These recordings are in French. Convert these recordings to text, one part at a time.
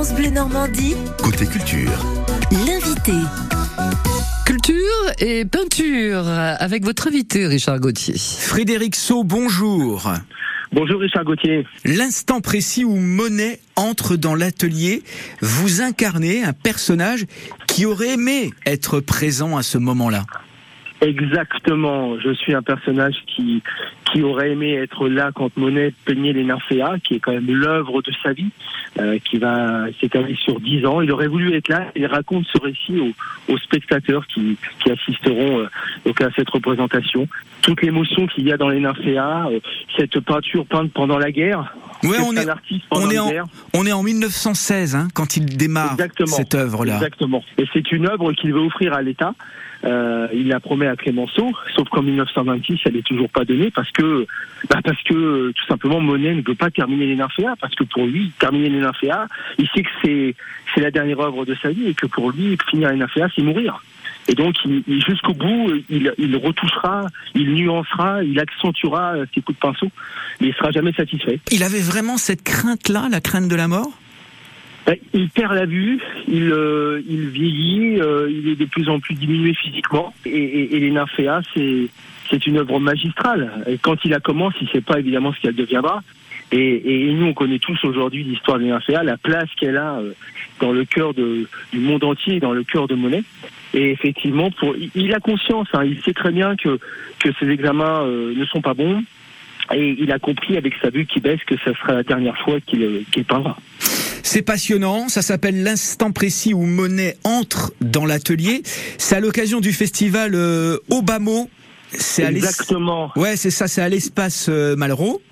France Bleu Normandie, Côté culture. l'invité. Culture et peinture avec votre invité Richard Gauthier. Frédéric Sau, bonjour. Bonjour Richard Gauthier. L'instant précis où Monet entre dans l'atelier, vous incarnez un personnage qui aurait aimé être présent à ce moment-là. Exactement. Je suis un personnage qui qui aurait aimé être là quand Monet peignait les nymphéas, qui est quand même l'œuvre de sa vie, euh, qui va s'étaler sur dix ans. Il aurait voulu être là. Il raconte ce récit aux, aux spectateurs qui, qui assisteront euh, donc à cette représentation. Toute l'émotion qu'il y a dans les nymphéas, euh, cette peinture peinte pendant la guerre. Ouais, on est, on est en, on est en 1916 hein, quand il démarre Exactement. cette œuvre-là. Exactement. Et c'est une œuvre qu'il veut offrir à l'État. Euh, il la promet à Clémenceau, sauf qu'en 1926, elle est toujours pas donnée parce que, bah parce que tout simplement Monet ne veut pas terminer les nymphéas parce que pour lui, terminer les nymphéas, il sait que c'est c'est la dernière œuvre de sa vie et que pour lui, finir les nymphéas, c'est mourir. Et donc, jusqu'au bout, il, il retouchera, il nuancera, il accentuera euh, ses coups de pinceau, mais il sera jamais satisfait. Il avait vraiment cette crainte-là, la crainte de la mort? Ben, Il perd la vue, il, euh, il vieillit, euh, il est de plus en plus diminué physiquement. Et, et, et les nymphéas, c'est c'est une œuvre magistrale. Et quand il la commence, il ne sait pas évidemment ce qu'elle deviendra. Et, et nous, on connaît tous aujourd'hui l'histoire des nymphéas, la place qu'elle a euh, dans le cœur de, du monde entier, dans le cœur de Monet. Et effectivement, pour, il- a conscience, hein, il sait très bien que, que ses examens euh, ne sont pas bons. Et il a compris avec sa vue qui baisse que ce sera la dernière fois qu'il euh, qu'il peindra. C'est passionnant, ça s'appelle l'instant précis où Monet entre dans l'atelier. C'est à l'occasion du festival euh, Obamo. C'est à Exactement. Ouais, c'est ça, c'est à l'espace euh, Malraux.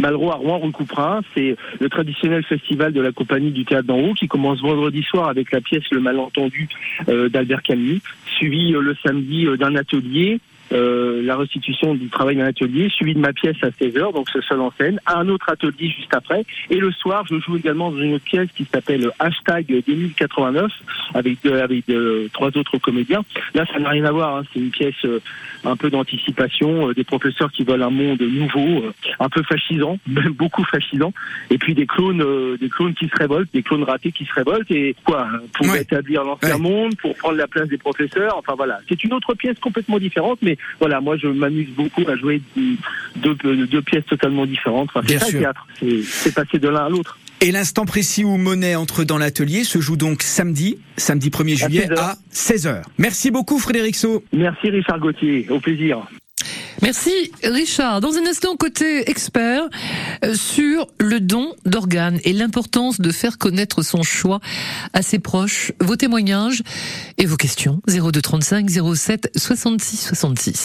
Malraux à Rouen, rue Couperin. C'est le traditionnel festival de la compagnie du théâtre d'en haut qui commence vendredi soir avec la pièce Le Malentendu euh, d'Albert Camus, suivi euh, le samedi euh, d'un atelier. Euh, la restitution du travail d'un atelier, suivi de ma pièce à 16h, donc ce seul en scène, à un autre atelier juste après. Et le soir, je joue également dans une autre pièce qui s'appelle Hashtag 2089, avec, avec trois autres comédiens. Là, ça n'a rien à voir, hein. c'est une pièce euh, un peu d'anticipation, euh, des professeurs qui veulent un monde nouveau, euh, un peu fascisant, même beaucoup fascisant, et puis des clones, euh, des clones qui se révoltent, des clones ratés qui se révoltent, et quoi, pour Ouais. établir l'ancien Ouais. monde, pour prendre la place des professeurs, enfin voilà. C'est une autre pièce complètement différente, mais voilà, moi je m'amuse beaucoup à jouer deux, deux, deux pièces totalement différentes. Enfin, c'est ça sûr. théâtre, c'est passer de l'un à l'autre. Et l'instant précis où Monet entre dans l'atelier se joue donc samedi, samedi 1er À juillet 16h. à 16h. Merci beaucoup Frédéric Sau. Merci Richard Gauthier, au plaisir. Merci Richard. Dans un instant, côté expert euh, sur le don d'organes et l'importance de faire connaître son choix à ses proches. Vos témoignages et vos questions 0235 07 66 66.